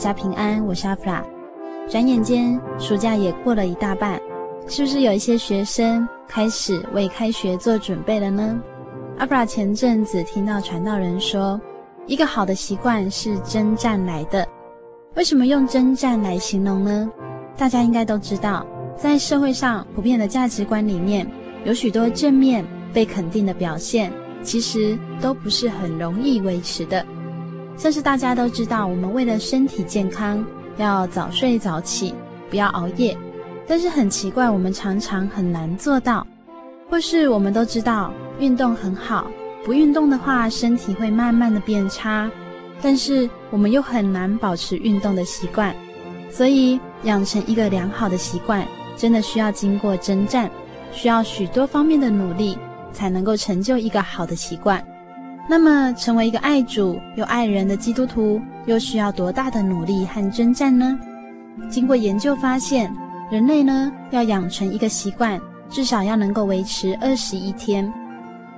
家平安，我是阿弗拉。转眼间，暑假也过了一大半，是不是有一些学生开始为开学做准备了呢？阿弗拉前阵子听到传道人说，一个好的习惯是征战来的。为什么用征战来形容呢？大家应该都知道，在社会上普遍的价值观里面，有许多正面被肯定的表现，其实都不是很容易维持的。像是大家都知道，我们为了身体健康，要早睡早起，不要熬夜。但是很奇怪，我们常常很难做到。或是我们都知道，运动很好，不运动的话，身体会慢慢的变差。但是我们又很难保持运动的习惯。所以养成一个良好的习惯，真的需要经过征战，需要许多方面的努力，才能够成就一个好的习惯。那么，成为一个爱主又爱人的基督徒，又需要多大的努力和征战呢？经过研究发现，人类呢要养成一个习惯，至少要能够维持二十一天。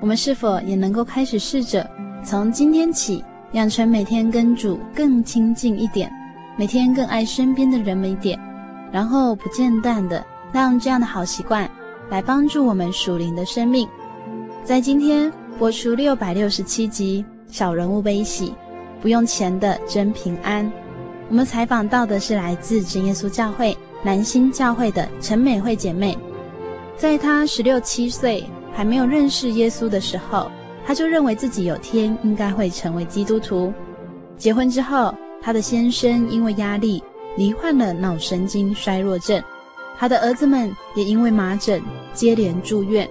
我们是否也能够开始试着从今天起，养成每天跟主更亲近一点，每天更爱身边的人们一点，然后不间断的让这样的好习惯来帮助我们属灵的生命。在今天。播出六百六十七集《小人物悲喜》，不用钱的真平安。我们采访到的是来自真耶稣教会南新教会的陈美惠姐妹。在她十六七岁还没有认识耶稣的时候，她就认为自己有天应该会成为基督徒。结婚之后，她的先生因为压力罹患了脑神经衰弱症，她的儿子们也因为麻疹接连住院，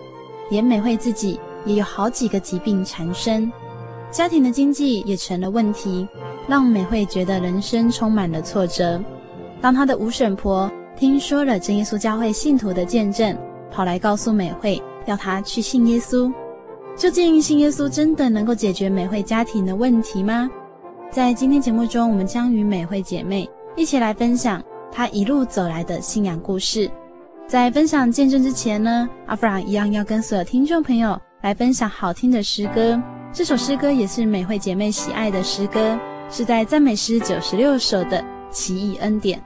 连美惠自己。也有好几个疾病缠身，家庭的经济也成了问题，让美惠觉得人生充满了挫折。当她的五婶婆听说了真耶稣教会信徒的见证，跑来告诉美惠，要她去信耶稣。究竟信耶稣真的能够解决美惠家庭的问题吗？在今天节目中，我们将与美惠姐妹一起来分享她一路走来的信仰故事。在分享见证之前呢，阿弗拉一样要跟所有听众朋友。来分享好听的诗歌，这首诗歌也是美惠姐妹喜爱的诗歌，是在赞美诗九十六首的奇异恩典。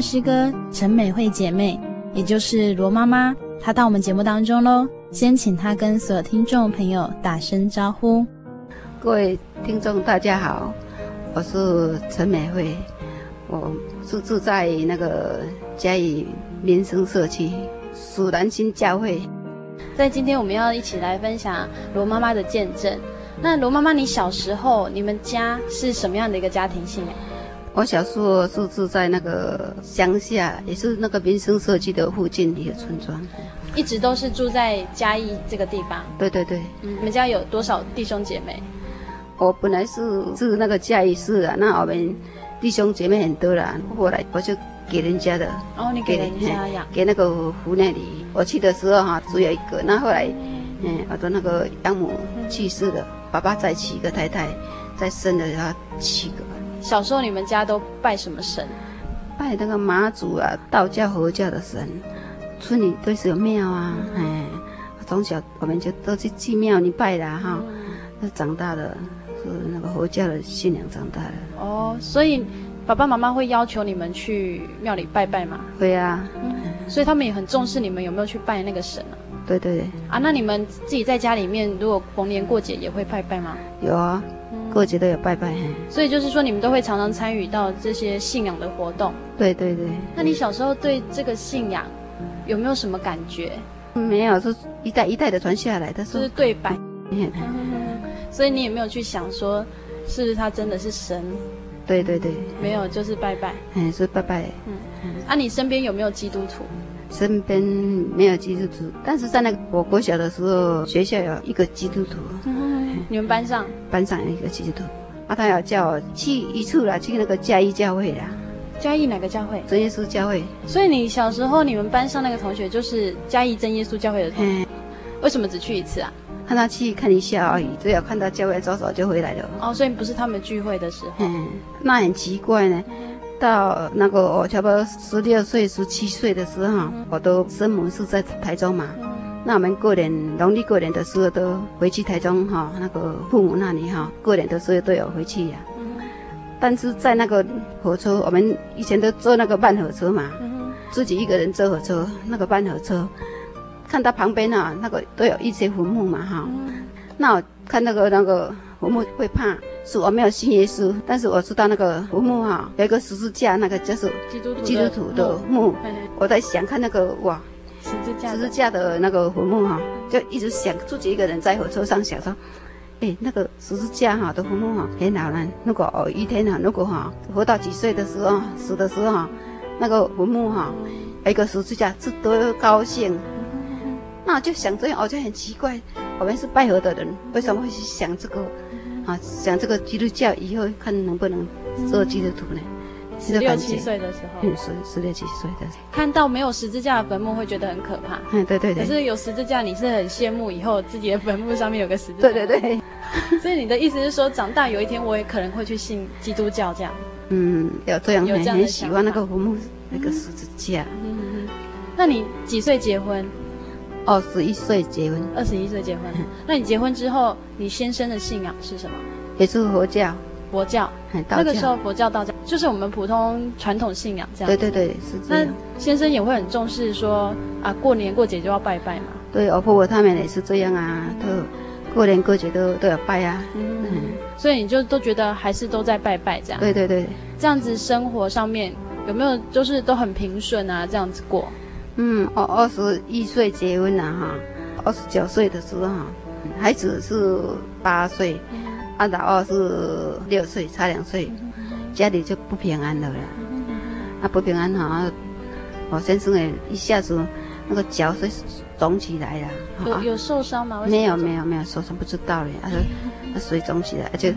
的诗歌，陈美惠姐妹，也就是罗妈妈，她到我们节目当中喽。先请她跟所有听众朋友打声招呼。各位听众，大家好，我是陈美惠，我是住在那个嘉义民生社区蜀南新教会。在今天，我们要一起来分享罗妈妈的见证。那罗妈妈，你小时候你们家是什么样的一个家庭信仰？我小时候是住在那个乡下，也是那个民生社区的附近一个村庄。一直都是住在嘉义这个地方。对对对。嗯，你们家有多少弟兄姐妹？我本来是住那个嘉义市啊，那我们弟兄姐妹很多啦，后来我就给人家的。哦，你给人家养？给那个湖那里。我去的时候哈，只有一个。那后来，嗯，我的那个养母去世了，爸爸再娶一个太太，再生了他七个。小时候你们家都拜什么神？拜那个妈祖啊，道教、佛教的神。村里都是有庙啊，哎，从小我们就都去去庙里拜的哈。那长大了是那个佛教的信仰长大的。哦，所以爸爸妈妈会要求你们去庙里拜拜吗？会啊。嗯，所以他们也很重视你们有没有去拜那个神啊。对对对。啊，那你们自己在家里面，如果逢年过节也会拜拜吗？有啊。过节都有拜拜，所以就是说你们都会常常参与到这些信仰的活动。对对对。那你小时候对这个信仰有没有什么感觉？没有，是一代一代的传下来的，就是对拜。嗯。所以你也没有去想说，是不是他真的是神？对对对。没有，就是拜拜。嗯，是拜拜。嗯嗯。啊，你身边有没有基督徒？身边没有基督徒，但是在那个我国小的时候，学校有一个基督徒。你们班上？班上有一个基督徒，啊，他要叫我去一处啦，去那个嘉义教会啦。嘉义哪个教会？真耶稣教会。所以你小时候，你们班上那个同学就是嘉义真耶稣教会的同学。为什么只去一次啊？看他去看一下而已，只要看到教会早早就回来了。哦，所以不是他们聚会的时候。嗯，那很奇怪呢。到那个我差不多十六岁、十七岁的时候，我都生母是在台中嘛。那我们过年农历过年的时候都回去台中哈，那个父母那里哈，过年的时候都有回去呀。但是在那个火车，我们以前都坐那个慢火车嘛，自己一个人坐火车，那个慢火车，看到旁边啊，那个都有一些坟墓嘛哈。那看那个那个坟墓会怕，是我没有信耶稣，但是我知道那个坟墓哈有一个十字架，那个就是基督徒的墓。我在想看那个哇。十字架，十字架的那个坟墓哈，就一直想自己一个人在火车上想说，哎，那个十字架哈的坟墓哈，很老人，如果哦一天哈，如果哈活到几岁的时候死的时候哈，那个坟墓哈，有一个十字架，是多高兴。那我就想这样，我就很奇怪，我们是拜佛的人，为什么会去想这个啊？想这个基督教以后看能不能做基督徒呢？十六七岁的时候，嗯，十十六七岁的，看到没有十字架的坟墓会觉得很可怕。嗯，对对对。可是有十字架，你是很羡慕以后自己的坟墓上面有个十字架。对对对。所以你的意思是说，长大有一天我也可能会去信基督教这样？嗯，有这样，有这样很喜欢那个坟墓那个十字架。嗯嗯。那你几岁结婚？二十一岁结婚。二十一岁结婚。那你结婚之后，你先生的信仰是什么？也是佛教。佛教，那个时候佛教、道教就是我们普通传统信仰这样。对对对，是这样。那先生也会很重视说啊，过年过节就要拜拜嘛。对，我婆婆他们也是这样啊，都过年过节都都要拜啊。嗯，嗯，所以你就都觉得还是都在拜拜这样。对对对，这样子生活上面有没有就是都很平顺啊？这样子过。嗯，我二十一岁结婚了哈，二十九岁的时候，孩子是八岁。阿老二是六岁，差两岁，家里就不平安了啦。啊，不平安哈，我先生也，一下子那个脚是肿起来了。有有受伤吗？没有没有没有受伤，不知道嘞。啊，他水肿起来，而且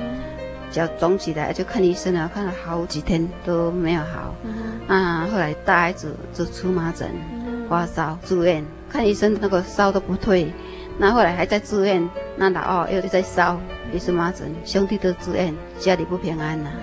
脚肿起来，就看医生了，看了好几天都没有好。啊，后来大孩子就出麻疹，发烧住院，看医生那个烧都不退。那后来还在住院，那老二又在烧。也是麻疹，兄弟都住院，家里不平安呐、啊，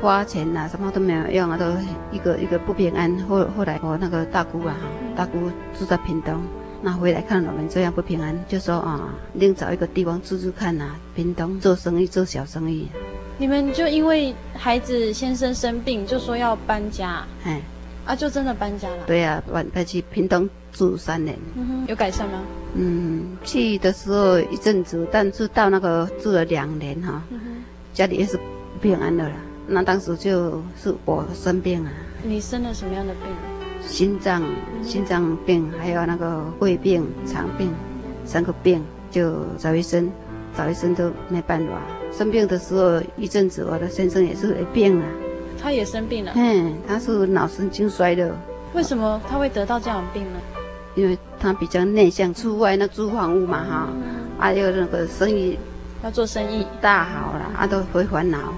花钱呐、啊，什么都没有用啊，都一个一个不平安。后后来我那个大姑啊，大姑住在屏东，那回来看我们这样不平安，就说啊，另找一个地方住住看呐、啊，屏东做生意做小生意。你们就因为孩子先生生病，就说要搬家，哎，啊，就真的搬家了。对呀、啊，搬搬去屏东住三年。有改善吗？嗯，去的时候一阵子，但是到那个住了两年哈，嗯、家里也是不平安的了。那当时就是我生病啊。你生了什么样的病？心脏、心脏病，还有那个胃病、肠病，三个病就找医生，找医生都没办法。生病的时候一阵子，我的先生也是有病了，他也生病了。嗯，他是脑神经衰弱。为什么他会得到这样的病呢？因为他比较内向，出外那租房屋嘛哈，还有那个生意要做生意大好了，啊都会烦恼，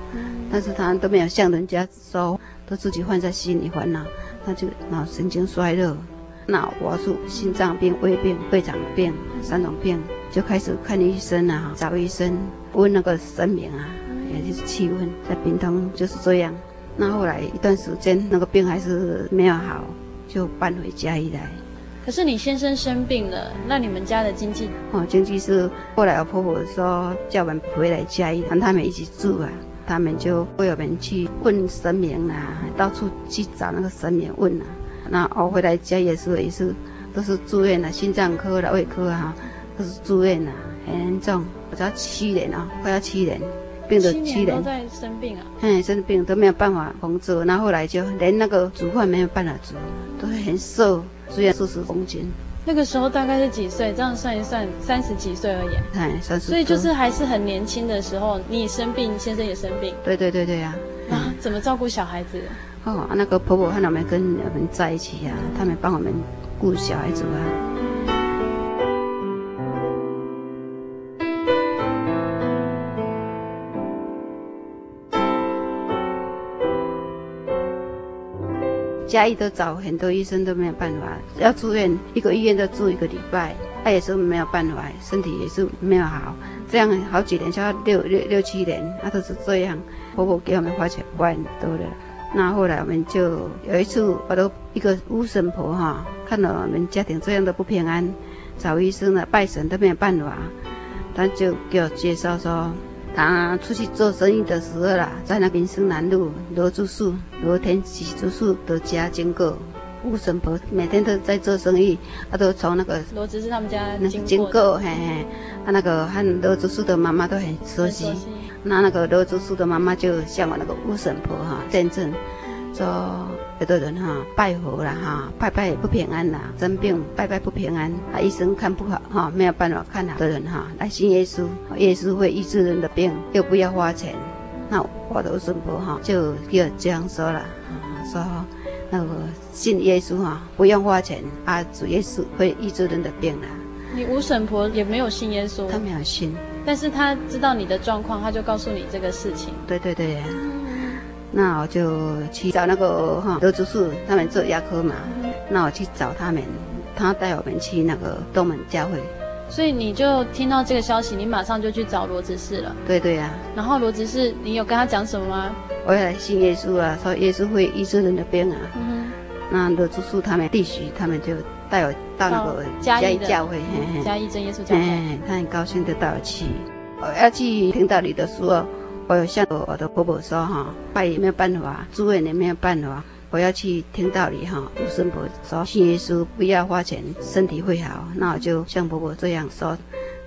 但是他都没有向人家说，都自己放在心里烦恼，他就脑神经衰弱。脑我是心脏病、胃病、胃肠病三种病，就开始看医生了啊，找医生。问那个神明啊，也就是气问，在屏东就是这样。那后来一段时间，那个病还是没有好，就搬回家里来。可是你先生生病了，那你们家的经济？哦，经济是后来我婆婆说叫我们回来家里，跟他们一起住啊。他们就为我们去问神明啊，到处去找那个神明问啊。那我回来家也是也是，都是住院啊，心脏科的、胃科啊，都是住院啊，很严重。我才七年啊，快要七年，病的七年。七年都在生病啊？嗯，生病都没有办法工作，然后后来就连那个煮饭没有办法煮，都会很瘦，只有四十公斤。那个时候大概是几岁？这样算一算，三十几岁而已。哎，三十。所以就是还是很年轻的时候，你生病，先生也生病。对对对对呀、啊。啊，怎么照顾小孩子？哦，那个婆婆和他们跟我们在一起呀、啊，他们帮我们顾小孩子啊。家医都找很多医生都没有办法，要住院一个医院都住一个礼拜，他也是没有办法，身体也是没有好，这样好几年，就要六六六七年，他都是这样。婆婆给我们花钱花很多的，那后来我们就有一次，我都一个巫神婆哈，看到我们家庭这样的不平安，找医生了拜神都没有办法，他就给我介绍说。他出去做生意的时候啦，在那边生南路罗竹树、罗天喜竹树的家经过，吴婶婆每天都在做生意，他都从那个罗竹是他们家经过，经过嘿嘿，他那个和罗竹树的妈妈都很熟悉，熟悉那那个罗竹树的妈妈就向我那个吴婶婆哈见证，说。有的人哈拜佛了哈，拜拜也不平安啦，生病拜拜不平安，啊医生看不好哈，没有办法看好的人哈，来信耶稣，耶稣会医治人的病，又不要花钱。那我的孙婆哈就就这样说了，说那个信耶稣哈不用花钱，啊主耶稣会医治人的病啦。你吴婶婆也没有信耶稣，他没有信，但是他知道你的状况，他就告诉你这个事情。对对对。那我就去找那个哈罗竹树，他们做牙科嘛。那我去找他们，他带我们去那个东门教会。所以你就听到这个消息，你马上就去找罗执事了。对对呀、啊。然后罗执事，你有跟他讲什么吗？我要来信耶稣啊，说耶稣会医治人的病啊。那罗竹树他们弟媳，他们就带我到那个嘉义教会，嘉义真耶稣教会。他很高兴的带我去。我要去听到你的时候。我有向我的婆婆说哈，拜也没有办法，住院也没有办法，我要去听道理哈。我孙婆说信耶稣，不要花钱，身体会好。那我就向婆婆这样说。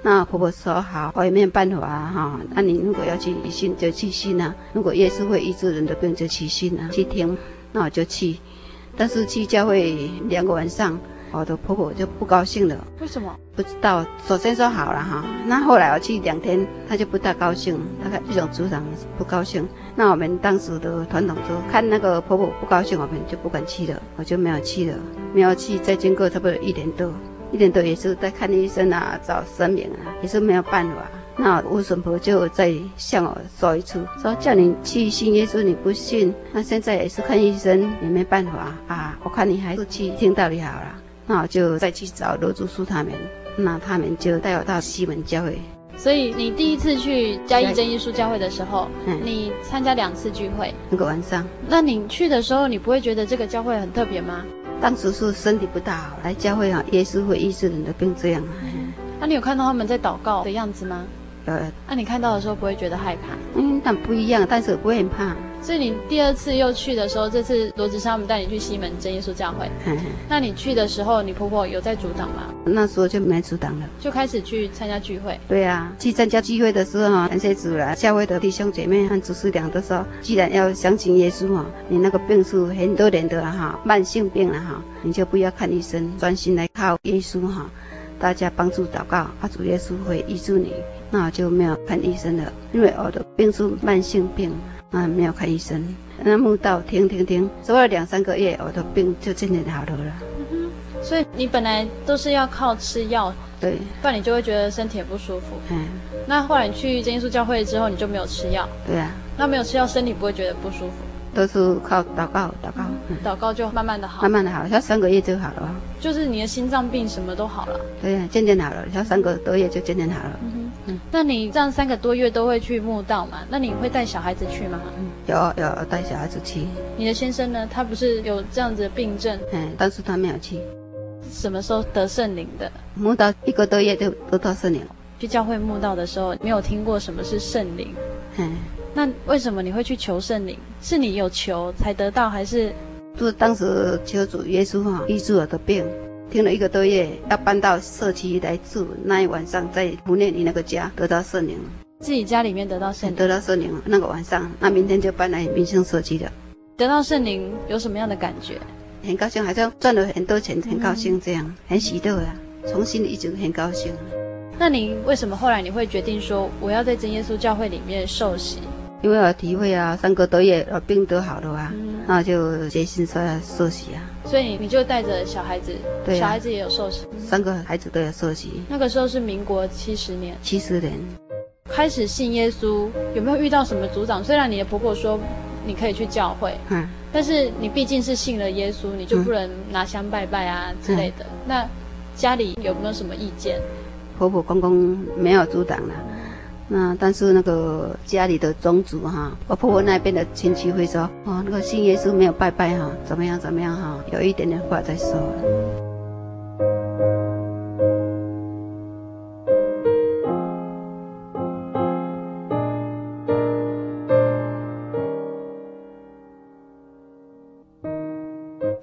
那婆婆说好，我也没有办法哈。那你如果要去信，就去信啊。如果耶稣会医治人的病，就去信啊，去听。那我就去，但是去教会两个晚上。我的婆婆就不高兴了，为什么？不知道。首先说好了哈，那后来我去两天，她就不大高兴，大概一种组长不高兴。那我们当时的团长说，看那个婆婆不高兴，我们就不敢去了，我就没有去了，没有去。再经过差不多一年多，一年多也是在看医生啊，找神明啊，也是没有办法。那我婶婆就再向我说一次，说叫你去信耶稣，你不信，那现在也是看医生也没办法啊。我看你还是去听道理好了。那我就再去找罗竹树他们，那他们就带我到西门教会。所以你第一次去嘉义真耶稣教会的时候，嗯，你参加两次聚会，那个晚上。那你去的时候，你不会觉得这个教会很特别吗？当时是身体不大好，来教会啊，耶稣会医治人的病这样。嗯，那你有看到他们在祷告的样子吗？有。那、啊、你看到的时候不会觉得害怕？嗯，但不一样，但是不会很怕。所以你第二次又去的时候，这次罗执他们带你去西门真耶稣教会。嗯。那你去的时候，你婆婆有在阻挡吗？那时候就没阻挡了，就开始去参加聚会。对啊，去参加聚会的时候啊，感谢主了。教会的弟兄姐妹和主事长都说，既然要相信耶稣啊，你那个病是很多年的哈，慢性病了哈，你就不要看医生，专心来靠耶稣哈。大家帮助祷告，啊，主耶稣会医治你。那我就没有看医生了，因为我的病是慢性病。啊，没有看医生，那慕道停停停，走了两三个月，我的病就渐渐好了了。嗯哼，所以你本来都是要靠吃药，对，不然你就会觉得身体很不舒服。嗯，那后来你去真耶稣教会之后，你就没有吃药。对啊，那没有吃药，身体不会觉得不舒服。都是靠祷告，祷告，嗯、祷告就慢慢的好，慢慢的好，要三个月就好了。就是你的心脏病什么都好了。对呀，渐渐好了，要三个多月就渐渐好了。嗯那你这样三个多月都会去墓道吗？那你会带小孩子去吗？嗯，有有带小孩子去。你的先生呢？他不是有这样子的病症？嗯，但是他没有去。什么时候得圣灵的？墓道一个多月就得到圣灵。去教会墓道的时候，没有听过什么是圣灵。嗯。那为什么你会去求圣灵？是你有求才得到，还是？就是当时求主耶稣哈医治我的病，听了一个多月，要搬到社区来住。那一晚上在胡念你那个家得到圣灵，自己家里面得到圣灵，得到圣灵。那个晚上，那明天就搬来民生社区的。得到圣灵有什么样的感觉？很高兴，好像赚了很多钱，很高兴这样，嗯、很喜乐啊，从心里一直很高兴。那您为什么后来你会决定说我要在真耶稣教会里面受洗？因为我体会啊，三个多月我病都好了啊，嗯、那就决心说要受洗啊。所以你就带着小孩子，对啊、小孩子也有受洗，三个孩子都有受洗。那个时候是民国七十年，七十年开始信耶稣，有没有遇到什么阻挡？虽然你的婆婆说你可以去教会，嗯，但是你毕竟是信了耶稣，你就不能拿香拜拜啊之类的。嗯、那家里有没有什么意见？婆婆公公没有阻挡了。那但是那个家里的宗族哈，我婆婆那边的亲戚会说，哦，那个信耶稣没有拜拜哈，怎么样怎么样哈，有一点点话在说。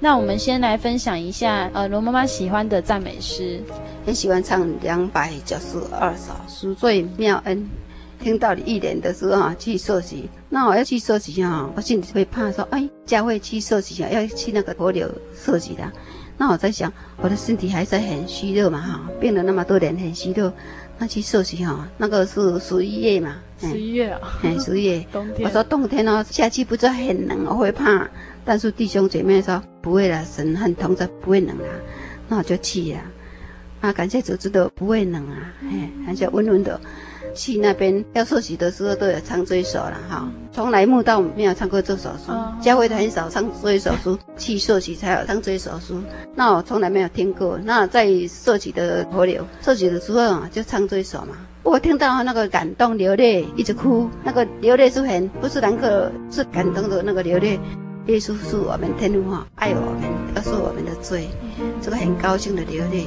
那我们先来分享一下，呃，罗妈妈喜欢的赞美诗。很喜欢唱两百九十二首赎罪妙恩，听到你一点的时候啊，去受洗。那我要去受洗啊，我心里会怕说，哎，教会去受洗啊，要去那个河流受洗的。那我在想，我的身体还是很虚弱嘛哈，病了那么多年很虚弱，那去受洗哈，那个是十一月嘛，十一月啊，哎，十一月，冬天。我说冬天哦，下去不知道很冷，我会怕。但是弟兄姐妹说不会啦，神很同在，不会冷啦。那我就去呀。啊，感谢组织的不会冷啊，哎，而且温温的。去那边要受洗的时候都有唱这一首了哈，从来慕道没有唱过这首诗，教会的很少唱这一首书，去受洗才有唱这一首书。那我从来没有听过。那在受洗的河流受洗的时候啊，就唱这一首嘛。我听到那个感动流泪，一直哭，那个流泪是很不是难过，是感动的那个流泪。耶稣是我们天父哈，爱我们，要赎我们的罪，这个很高兴的流泪。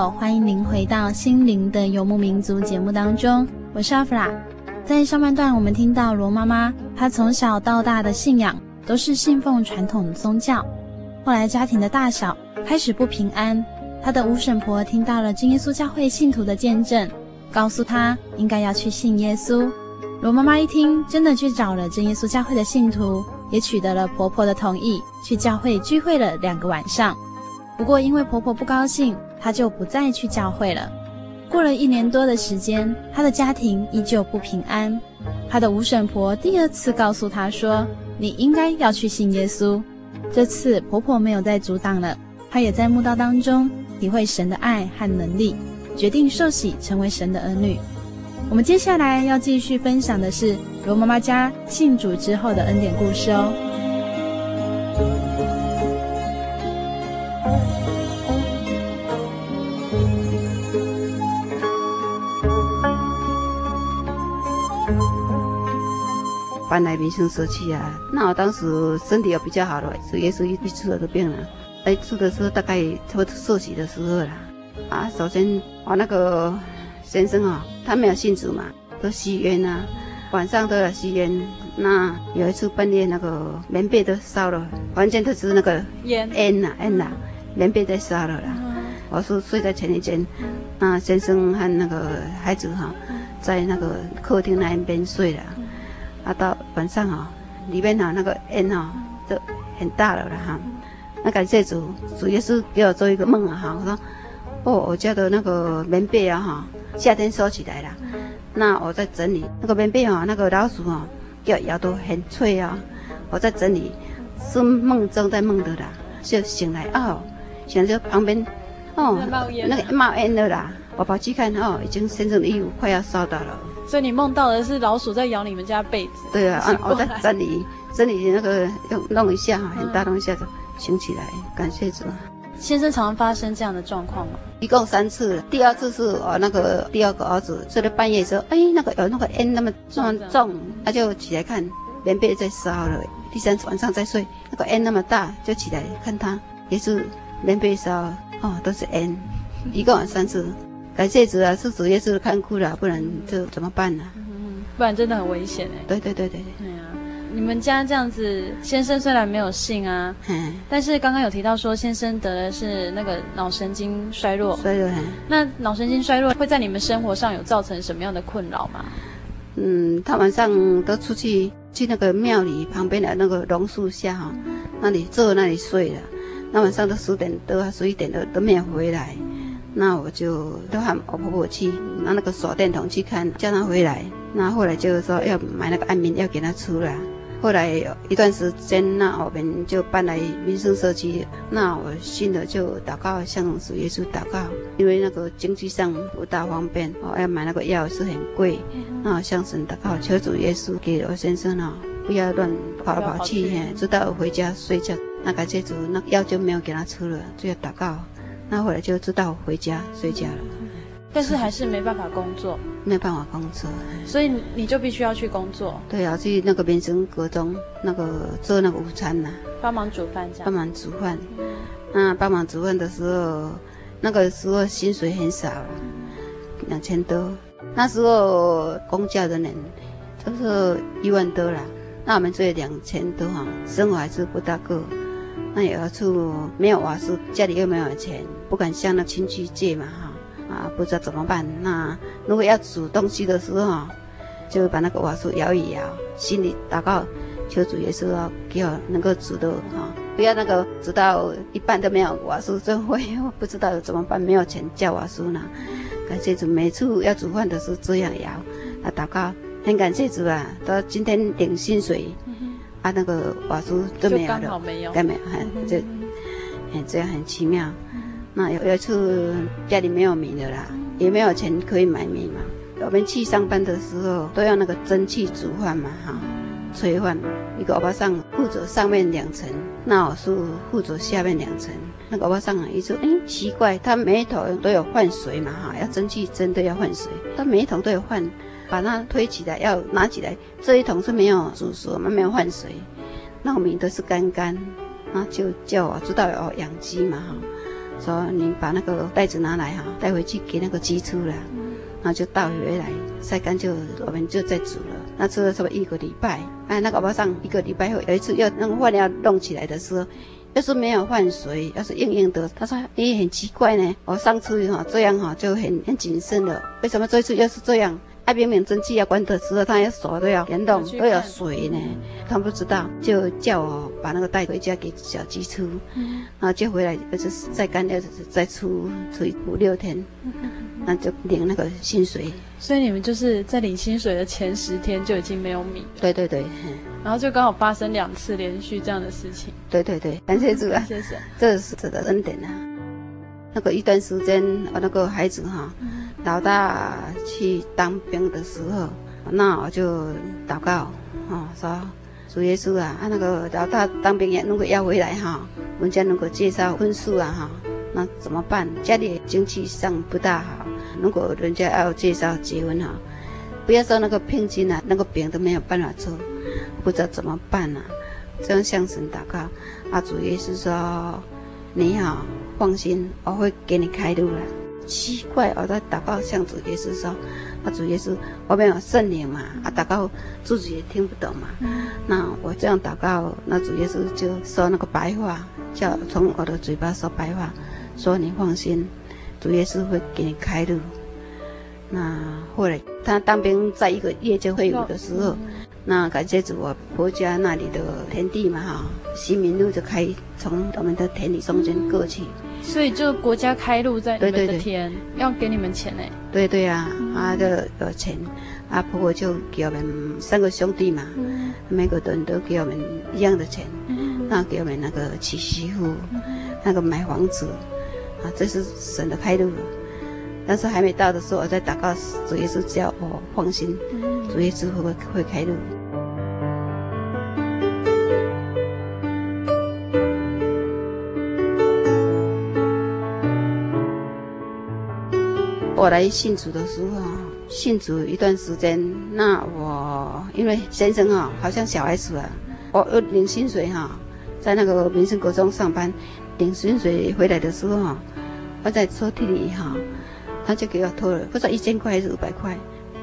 友，欢迎您回到《心灵的游牧民族》节目当中，我是阿弗拉。在上半段，我们听到罗妈妈，她从小到大的信仰都是信奉传统宗教。后来家庭的大小开始不平安，她的五婶婆听到了真耶稣教会信徒的见证，告诉她应该要去信耶稣。罗妈妈一听，真的去找了真耶稣教会的信徒，也取得了婆婆的同意，去教会聚会了两个晚上。不过因为婆婆不高兴。他就不再去教会了。过了一年多的时间，他的家庭依旧不平安。他的五婶婆第二次告诉他说：“你应该要去信耶稣。”这次婆婆没有再阻挡了，她也在墓道当中体会神的爱和能力，决定受洗成为神的儿女。我们接下来要继续分享的是罗妈妈家信主之后的恩典故事哦。搬来民生社区啊，那我当时身体又比较好了，是也是一一次的病了。来住的时候大概差不多受洗的时候了。啊，首先我那个先生啊，他没有信主嘛，都吸烟啊，晚上都要吸烟。那有一次半夜那个棉被都烧了，完全都是那个烟烟呐烟呐，棉被都烧了啦。我是睡在前一间，那先生和那个孩子哈，在那个客厅那一边睡了。啊，到晚上哦，里面啊那个烟啊，就很大了了哈。那感谢主，主耶稣给我做一个梦啊哈，我说，哦，我家的那个棉被啊哈，夏天收起来了，那我在整理那个棉被啊，那个老鼠啊，脚咬都很脆啊，我在整理，是梦中在梦的啦，就醒来哦，醒来就旁边，哦，那个冒烟了啦，我跑去看哦，已经身上的衣服快要烧到了，所以你梦到的是老鼠在咬你们家被子？对啊，啊我在整理整理那个用弄一下哈，很大弄一下就。醒起来，感谢主。先生常常发生这样的状况吗？一共三次，第二次是我那个第二个儿子睡到半夜的时候，哎，那个有那个烟那么重重，他就起来看棉被在烧了。第三次晚上再睡，那个烟那么大，就起来看他也是棉被烧，哦，都是烟。一共有三次，感谢主啊，是主要是看顾了，不然就怎么办呢？嗯，不然真的很危险哎。对对对对。对啊。你们家这样子，先生虽然没有信啊，嗯，但是刚刚有提到说先生得的是那个脑神经衰弱，衰弱。那脑神经衰弱会在你们生活上有造成什么样的困扰吗？嗯，他晚上都出去去那个庙里旁边的那个榕树下哈，那里坐那里睡了，那晚上都十点多十一点多都没有回来，那我就都喊我婆婆去拿那个手电筒去看，叫她回来。那后来就是说要买那个安眠药给她吃了。后来有一段时间，那我们就搬来民生社区。那我信了就祷告，向主耶稣祷告，因为那个经济上不大方便哦，要买那个药是很贵。那我向神祷告，求主耶稣给我先生哦，不要乱跑来跑去，直到我回家睡觉。那感谢主，那个药就没有给他吃了，就要祷告。那后来就知道回家睡觉了。但是还是没办法工作，没办法工作，所以你就必须要去工作。对啊，去那个民生阁中那个做那个午餐呐、啊，帮忙煮饭这样。帮忙煮饭，那帮忙煮饭的时候，那个时候薪水很少，两千多。那时候公家的人都是一万多了，那我们只有两千多哈，生活还是不大够。那有处没有瓦斯，家里又没有钱，不敢向那亲戚借嘛哈。啊，不知道怎么办。那如果要煮东西的时候，就把那个瓦斯摇一摇，心里祷告，求主耶稣啊，给我能够煮的哈，不要那个煮到一半都没有瓦斯，真会不知道怎么办，没有钱叫瓦斯呢。感谢主，每次要煮饭的时候这样摇，啊祷告，很感谢主啊，到今天领薪水，啊那个瓦斯都没有了，没有，该没有，就很这样很奇妙。那有有一次家里没有米的啦，也没有钱可以买米嘛。我们去上班的时候都要那个蒸汽煮饭嘛，哈，炊饭。一个欧巴桑负责上面两层，那我是负责下面两层。那个欧巴桑啊，一说，哎，奇怪，他每一桶都有换水嘛，哈，要蒸汽蒸都要换水，他每一桶都有换，把它推起来要拿起来，这一桶是没有煮熟，没有换水，那米都是干干，那就叫我知道有养鸡嘛，哈。说你把那个袋子拿来哈，带回去给那个鸡吃了，然后就倒回来晒干就我们就再煮了。那吃了差不多一个礼拜，哎，那个晚上一个礼拜后有一次要那个饭要弄起来的时候，要是没有换水，要是硬硬的，他说你很奇怪呢。我上次哈这样哈就很很谨慎了，为什么这次又是这样？爱明明蒸汽要关的时候，他要手都要联动都有水呢，他不知道，就叫我把那个带回家给小鸡吃，嗯、然后接回来就是再干，掉，就是再出出五六天，嗯、那就领那个薪水。所以你们就是在领薪水的前十天就已经没有米。对对对，然后就刚好发生两次连续这样的事情。对对对，感谢主啊，谢谢，这是值得恩典啊。那个一段时间，我那个孩子哈。嗯老大去当兵的时候，那我就祷告，哦，说主耶稣啊，啊那个老大当兵也如果要回来哈，人家如果介绍婚书啊哈，那怎么办？家里经济上不大好，如果人家要介绍结婚哈，不要说那个聘金啊，那个饼都没有办法做，不知道怎么办啊。这样向神祷告，啊主耶稣说，你好放心，我会给你开路了。奇怪，我在祷告，向主耶稣说：“啊，主耶稣，我没有圣灵嘛，啊，祷告自己也听不懂嘛。那我这样祷告，那主耶稣就说那个白话，叫从我的嘴巴说白话，说你放心，主耶稣会给你开路。那后来他当兵在一个月就会有的时候，那感谢主，我婆家那里的田地嘛哈，新民路就开从我们的田里中间过去。所以就国家开路在你们的田，对对对，要给你们钱呢？对对呀、啊，啊就有钱，啊婆婆就给我们三个兄弟嘛，嗯、每个人都给我们一样的钱，嗯、那给我们那个娶媳妇，嗯、那个买房子，啊这是神的开路。但是还没到的时候，我在祷告，主耶稣叫我放心，主耶稣会会会开路？来信主的时候，信主一段时间，那我因为先生啊，好像小孩子啊，我领薪水哈，在那个民生国中上班，领薪水回来的时候，我在抽屉里哈。他就给我偷了，不知道一千块还是五百块，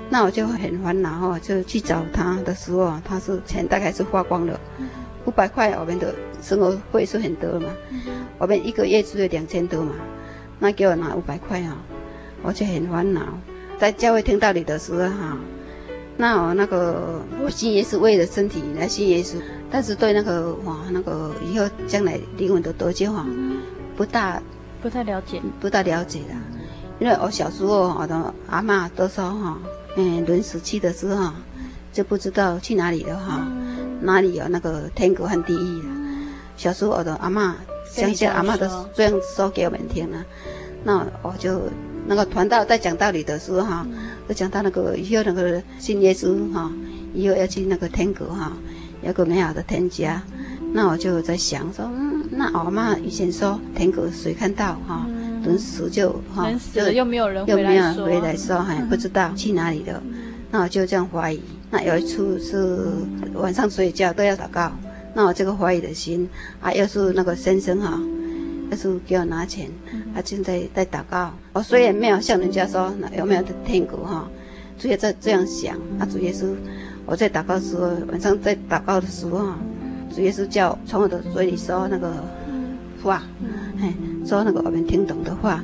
那我就很烦恼哈，就去找他的时候，他是钱大概是花光了，五百块我们的生活费是很多嘛，我们一个月只有两千多嘛，那给我拿五百块啊，我就很烦恼。在教会听道理的时候哈，那我那个我信耶稣为了身体来信耶稣，但是对那个哇那个以后将来灵魂的得救哈，不大不太了解，不大了解的。因为我小时候，我的阿嬷都说哈，嗯，人死去的时候，就不知道去哪里了哈，哪里有那个天国和地狱了。小时候我的阿嬷，乡下阿嬷都这样说给我们听了。那我就那个传道在讲道理的时候哈，就讲到那个以后那个信耶稣哈，以后要去那个天国哈，有个美好的天家。那我就在想说，嗯，那我妈以前说天国谁看到哈？人死就哈，就又没有人回来说，回来说还不知道去哪里了。那我就这样怀疑。那有一次是晚上睡觉都要祷告，那我这个怀疑的心啊，又是那个先生哈，又是给我拿钱，他现在在祷告。我虽然没有像人家说那有没有天国哈，主要在这样想啊，主耶稣，我在祷告的时候，晚上在祷告的时候，主耶稣叫从我的嘴里说那个话，嘿。说那个我们听懂的话，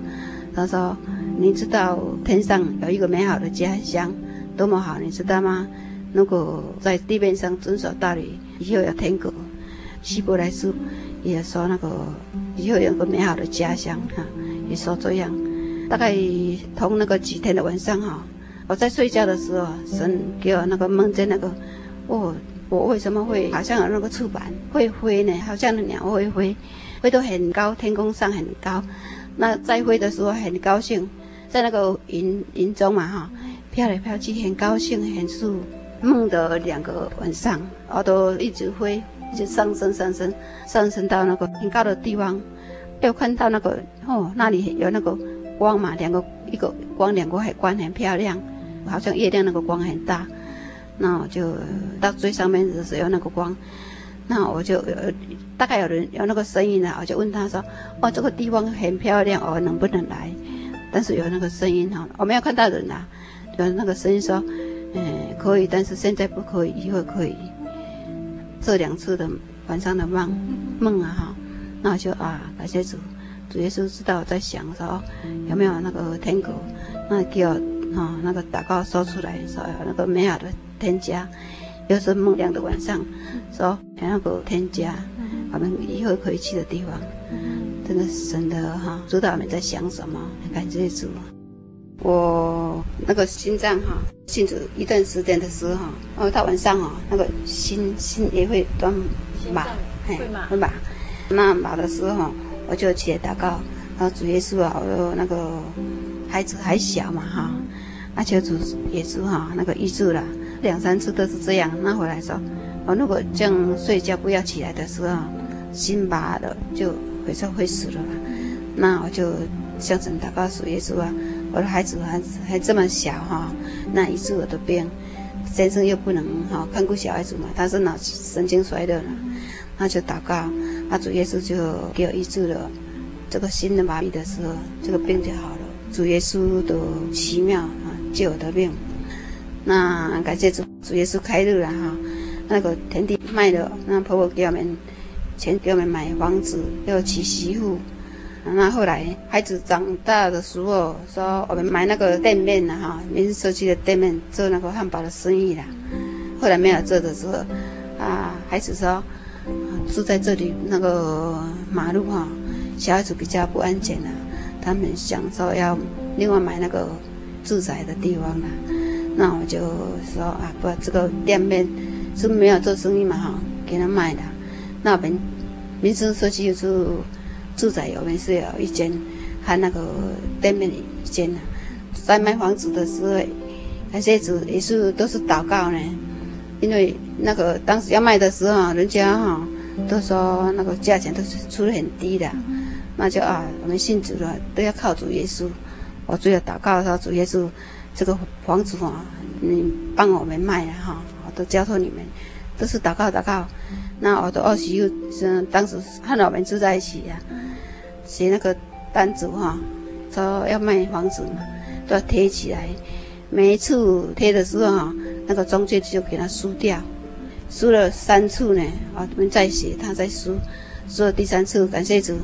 他说：“你知道天上有一个美好的家乡，多么好，你知道吗？如果在地面上遵守道理，以后有天国。”希伯来书也说那个以后有个美好的家乡哈，也说这样。大概同那个几天的晚上哈，我在睡觉的时候，神给我那个梦见那个，哦，我为什么会好像有那个翅膀会飞呢？好像鸟会飞。飞得很高，天空上很高。那在飞的时候很高兴，在那个云云中嘛哈，飘来飘去，很高兴，很舒服。梦的两个晚上，我都一直飞，一直上升上升，上升到那个很高的地方，又看到那个哦，那里有那个光嘛，两个一个光，两个海光很漂亮，好像月亮那个光很大。那我就到最上面的时候，那个光。那我就呃，大概有人有那个声音了，我就问他说：“哦，这个地方很漂亮，我能不能来？”但是有那个声音哈，我没有看到人呐，有那个声音说：“嗯，可以，但是现在不可以，以后可以。”这两次的晚上的梦梦啊哈，那我就啊，感谢主，主耶稣知道我在想说有没有那个天国，那给我啊那个祷告说出来说有那个美好的天家。又是梦亮的晚上，说那个天家，我们以后可以去的地方，真的是神的哈，知道我们在想什么，感谢主。我那个心脏哈，静止一段时间的时候，哦，到晚上哦，那个心心也会断麻，嘿，会麻。那麻的时候，我就起来祷告，然后主耶稣啊，我那个孩子还小嘛哈，那求主耶稣哈，那个医治了。两三次都是这样，那回来说，我如果这样睡觉不要起来的时候，心麻的就回说会死了。那我就向神祷告主：“耶稣啊，我的孩子还还这么小哈，那一治我的病，先生又不能哈看顾小孩子嘛，他是脑神经衰弱了，那就祷告，那主耶稣就给我医治了这个新的麻痹的时候，这个病就好了。主耶稣的奇妙啊，救我的命。”那感谢主，主耶稣开路了哈。那个田地卖了，那婆婆给我们钱，给我们买房子，要娶媳妇。那后来孩子长大的时候，说我们买那个店面了哈，民生社区的店面做那个汉堡的生意了。后来没有做的时候，啊，孩子说住在这里那个马路哈，小孩子比较不安全了，他们想说要另外买那个住宅的地方了。那我就说啊，不，这个店面是没有做生意嘛哈，给他卖的。那我们民生社区就是住宅，我们是有一间，和那个店面一间的。在卖房子的时候，那些子也是都是祷告呢，因为那个当时要卖的时候，人家哈都说那个价钱都是出得很低的，那就啊，我们信主了都要靠主耶稣。我主要祷告的时候，主耶稣这个房子啊，你帮我们卖了哈，我都交托你们，都是祷告祷告。那我的二媳妇是当时和我们住在一起呀，写那个单子哈，说要卖房子嘛。都要贴起来，每一次贴的时候哈，那个中介就给他输掉，输了三次呢，我们再写，他再输，输了第三次，感谢主，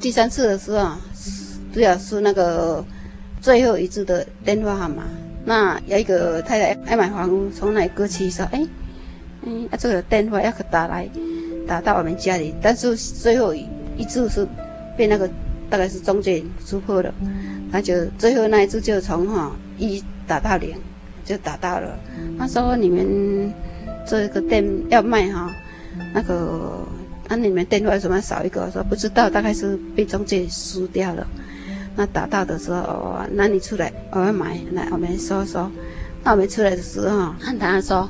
第三次的时候，都要输那个最后一次的电话号码。那有一个太太爱买房屋，从那里过去说，哎，嗯，啊，这个电话要可打来，打到我们家里，但是最后一一次是被那个大概是中介突破了。他就最后那一次就从哈一打到零，就打到了。他说你们这个店要卖哈，那个那你们电话为什么少一个？说不知道，大概是被中介输掉了。那打到的时候，那你出来我要买，来我们说说。那我们出来的时候，看他说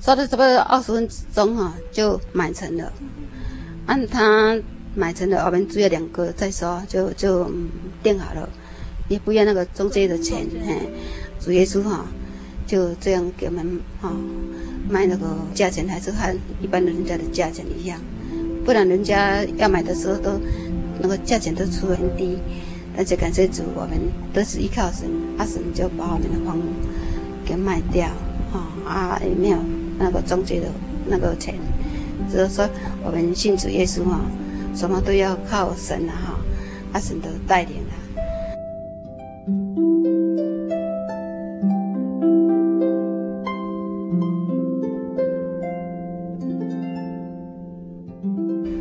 说的差不多二十分钟哈就买成了。按他买成了，我们只有两个再说，就就定好了。也不要那个中介的钱，嘿，主耶稣哈，就这样给我们哈卖那个价钱，还是和一般的人家的价钱一样，不然人家要买的时候都那个价钱都出很低。但是感谢主，我们都是依靠神，阿神就把我们的房屋给卖掉，哈啊也没有那个中介的那个钱，就是说我们信主耶稣哈，什么都要靠神了哈，阿神的带领啊。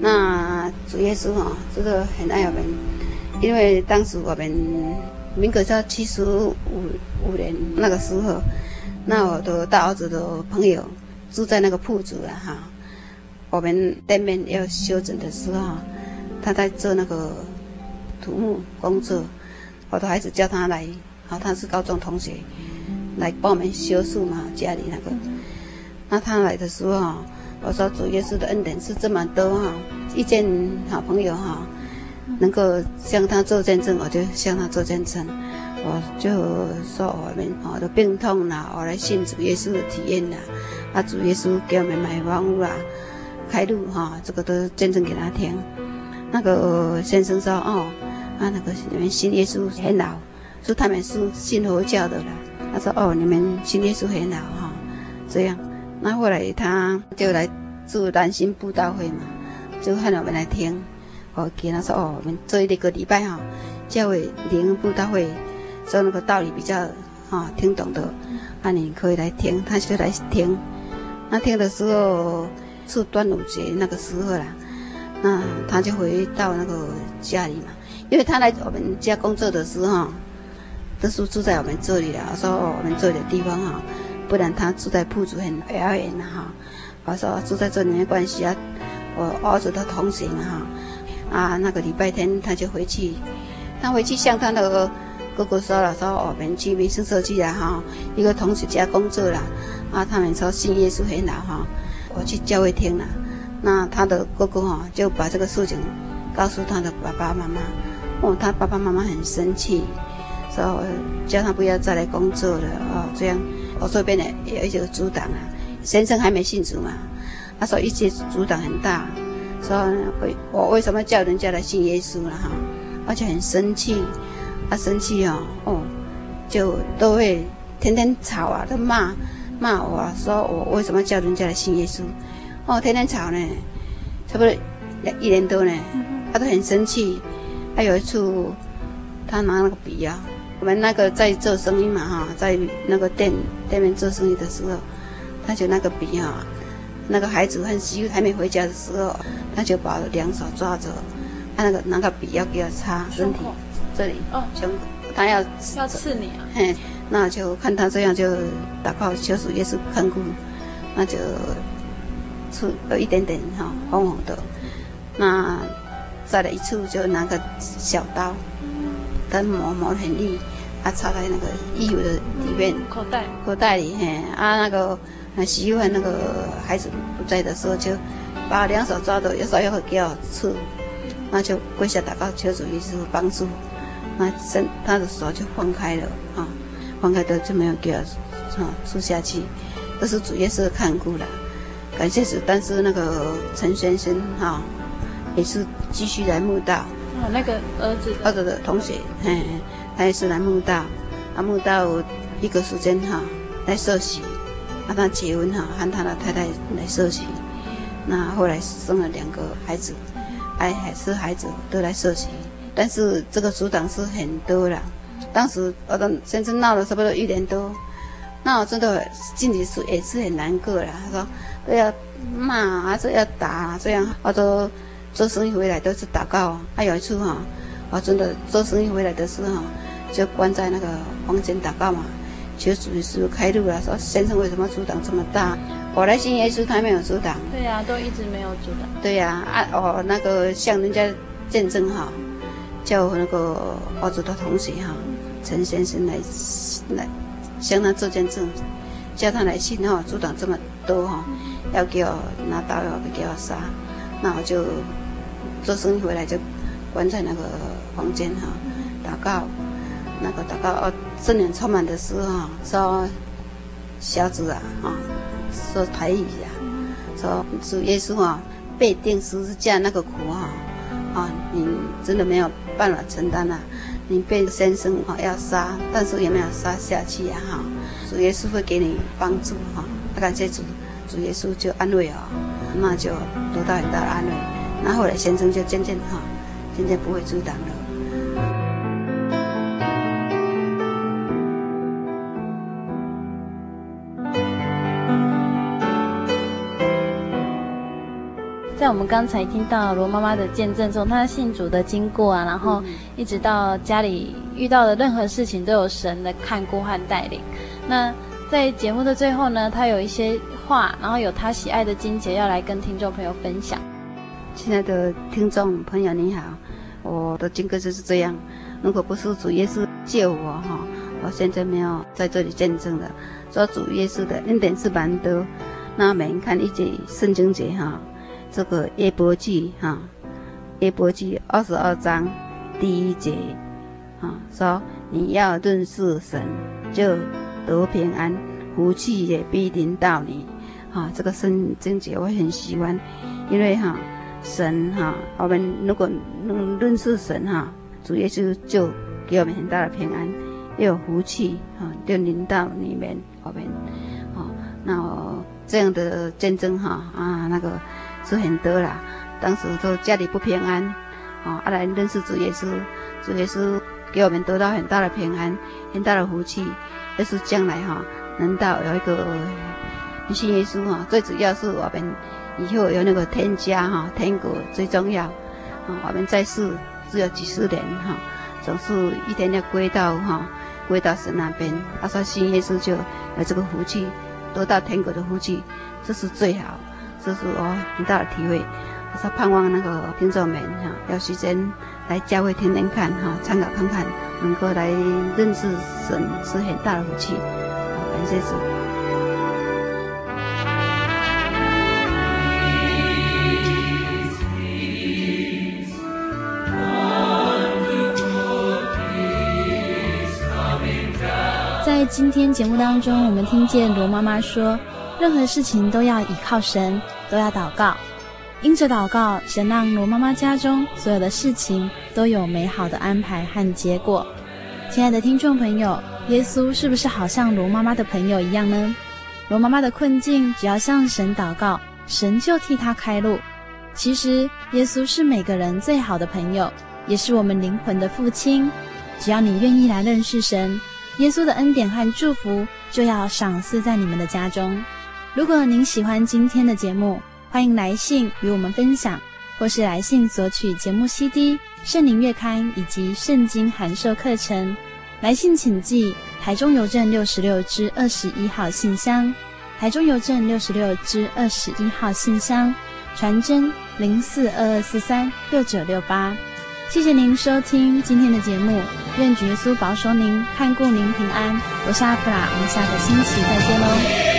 那主。耶稣哈，这个很爱我们，因为当时我们民国在七十五五年那个时候，那我的大儿子的朋友住在那个铺子了哈。我们店面要修整的时候，他在做那个土木工作，我的孩子叫他来，好，他是高中同学，来帮我们修树嘛，家里那个。那他来的时候，我说主耶稣的恩典是这么多哈。遇见好朋友哈，能够向他做见证，我就向他做见证。我就说我们我的病痛啦，我来信主耶稣的体验啦，啊，主耶稣给我们买房屋啦，开路哈，这个都见证给他听。那个先生说哦，啊，那个你们信耶稣很老，说他们是信佛教的啦。他说哦，你们信耶稣很老哈，这样。那后来他就来住南新布道会嘛。就喊我们来听，我给他说哦，我们这一个礼拜哈，教会灵布道会，说那个道理比较哈听懂的，那你可以来听。他就来听，那天的时候是端午节那个时候啦，那他就回到那个家里嘛，因为他来我们家工作的时候，都是住在我们这里的。我说，我们这里地方哈，不然他住在铺子很遥远的哈。我说住在这里没关系啊。我儿子他同行哈，啊那个礼拜天他就回去，他回去向他那个哥哥说了，说我们去民生社区了哈，一个同学家工作了，啊他们说信耶稣很老哈，我去教会听了，那他的哥哥哈就把这个事情告诉他的爸爸妈妈，哦他爸爸妈妈很生气，说叫他不要再来工作了哦这样，我这边呢有一些阻挡啊，先生还没信主嘛。他说一切阻挡很大，说为我为什么叫人家来信耶稣了哈？而且很生气，他生气哦哦，就都会天天吵啊，都骂骂我说我为什么叫人家来信耶稣？哦，天天吵呢，差不多一年多呢，他都很生气。他有一次，他拿那个笔啊，我们那个在做生意嘛哈，在那个店店面做生意的时候。他就那个笔哈，那个孩子很急还没回家的时候，他就把两手抓着，他那个拿个笔要给他擦身体，这里哦，胸口，他要要刺你啊，嘿，那就看他这样就祷告求主耶稣看顾，那就出有一点点哈红红的，那再来一次就拿个小刀，他磨磨很利。啊，插在那个衣服的里面，口袋，口袋里，嘿，啊，那个媳妇那个孩子不在的时候，就把两手抓着，有时候又会给我刺，那就跪下祷告，求主耶稣帮助，那身他的手就放开了，啊，放开的就没有给我，啊，住下去，都是主耶稣看顾了，感谢主。但是那个陈先生哈，也是继续来慕道，啊，那个儿子。儿子的同学，嘿。他也是来慕道，他，慕道一个时间哈，来受洗，啊，他结婚哈，和他的太太来受洗，那后来生了两个孩子，哎，还是孩子都来受洗，但是这个组长是很多了，当时我的先生闹了差不多一年多，那我真的心里是也是很难过了，他说都要骂还是要打这样，我都做生意回来都是祷告，还有一次哈，我真的做生意回来的时候。就关在那个房间祷告嘛，求主耶稣开路了。说先生为什么阻挡这么大？我来信耶稣，他没有阻挡。对呀、啊，都一直没有阻挡。对呀、啊，啊哦，那个向人家见证哈，叫那个儿子的同学哈，陈先生来来向他做见证，叫他来信哈，阻挡这么多哈，要给我拿刀要给我杀，那我就做生意回来就关在那个房间哈，祷告。那个祷告哦，圣灵充满的时候，说小子啊，啊，说台语啊，说主耶稣啊，被钉十字架那个苦啊，啊，你真的没有办法承担啊，你被先生哦要杀，但是有没有杀下去呀，哈，主耶稣会给你帮助哈，感谢主，主耶稣就安慰哦，那就得到很大的安慰，那后来先生就渐渐哈，渐渐不会阻挡。我们刚才听到罗妈妈的见证中，她信主的经过啊，然后一直到家里遇到的任何事情都有神的看顾和带领。那在节目的最后呢，她有一些话，然后有她喜爱的金节要来跟听众朋友分享。亲爱的听众朋友，你好，我的经过就是这样。如果不是主耶稣救我哈，我现在没有在这里见证的。说主耶稣的恩典是蛮多。那每人看一节圣经节哈。这个夜伯记哈，夜伯记二十二章第一节，啊，说你要认识神，就得平安，福气也必临到你，啊，这个圣经节我很喜欢，因为哈，神哈，我们如果能认识神哈，主耶稣就给我们很大的平安，又有福气哈，就临到你们我们，啊，那这样的见证哈啊那个。是很多啦，当时都家里不平安，啊，后来认识主耶稣，主耶稣给我们得到很大的平安，很大的福气，但是将来哈，能到有一个信耶稣哈，最主要是我们以后有那个天家哈，天国最重要，啊，我们在世只有几十年哈，总是一天要归到哈，归到神那边，他说信耶稣就有这个福气，得到天国的福气，这是最好。这是我很大的体会，我说盼望那个听众们哈，有时间来教会听听看哈，参考看看，能够来认识神是很大的福气，好，感谢主。在今天节目当中，我们听见罗妈妈说。任何事情都要倚靠神，都要祷告。因着祷告，神让罗妈妈家中所有的事情都有美好的安排和结果。亲爱的听众朋友，耶稣是不是好像罗妈妈的朋友一样呢？罗妈妈的困境，只要向神祷告，神就替她开路。其实，耶稣是每个人最好的朋友，也是我们灵魂的父亲。只要你愿意来认识神，耶稣的恩典和祝福就要赏赐在你们的家中。如果您喜欢今天的节目，欢迎来信与我们分享，或是来信索取节目 CD、圣灵月刊以及圣经函授课程。来信请寄台中邮政六十六支二十一号信箱，台中邮政六十六支二十一号信箱，传真零四二二四三六九六八。谢谢您收听今天的节目，愿主耶稣保守您，看顾您平安。我是阿弗拉，我们下个星期再见喽。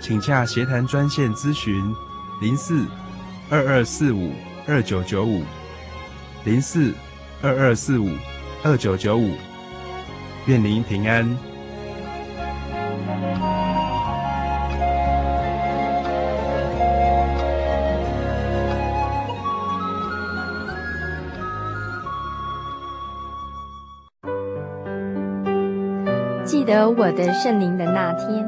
请洽协谈专线咨询：零四二二四五二九九五，零四二二四五二九九五。愿您平安。记得我的圣灵的那天。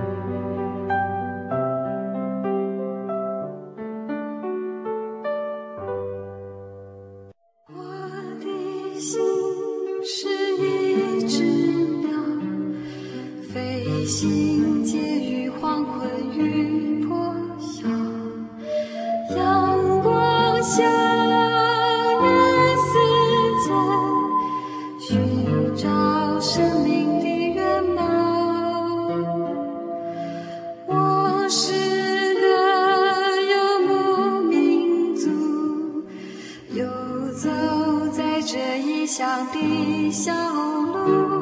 是个游牧民族，游走在这异乡的小路。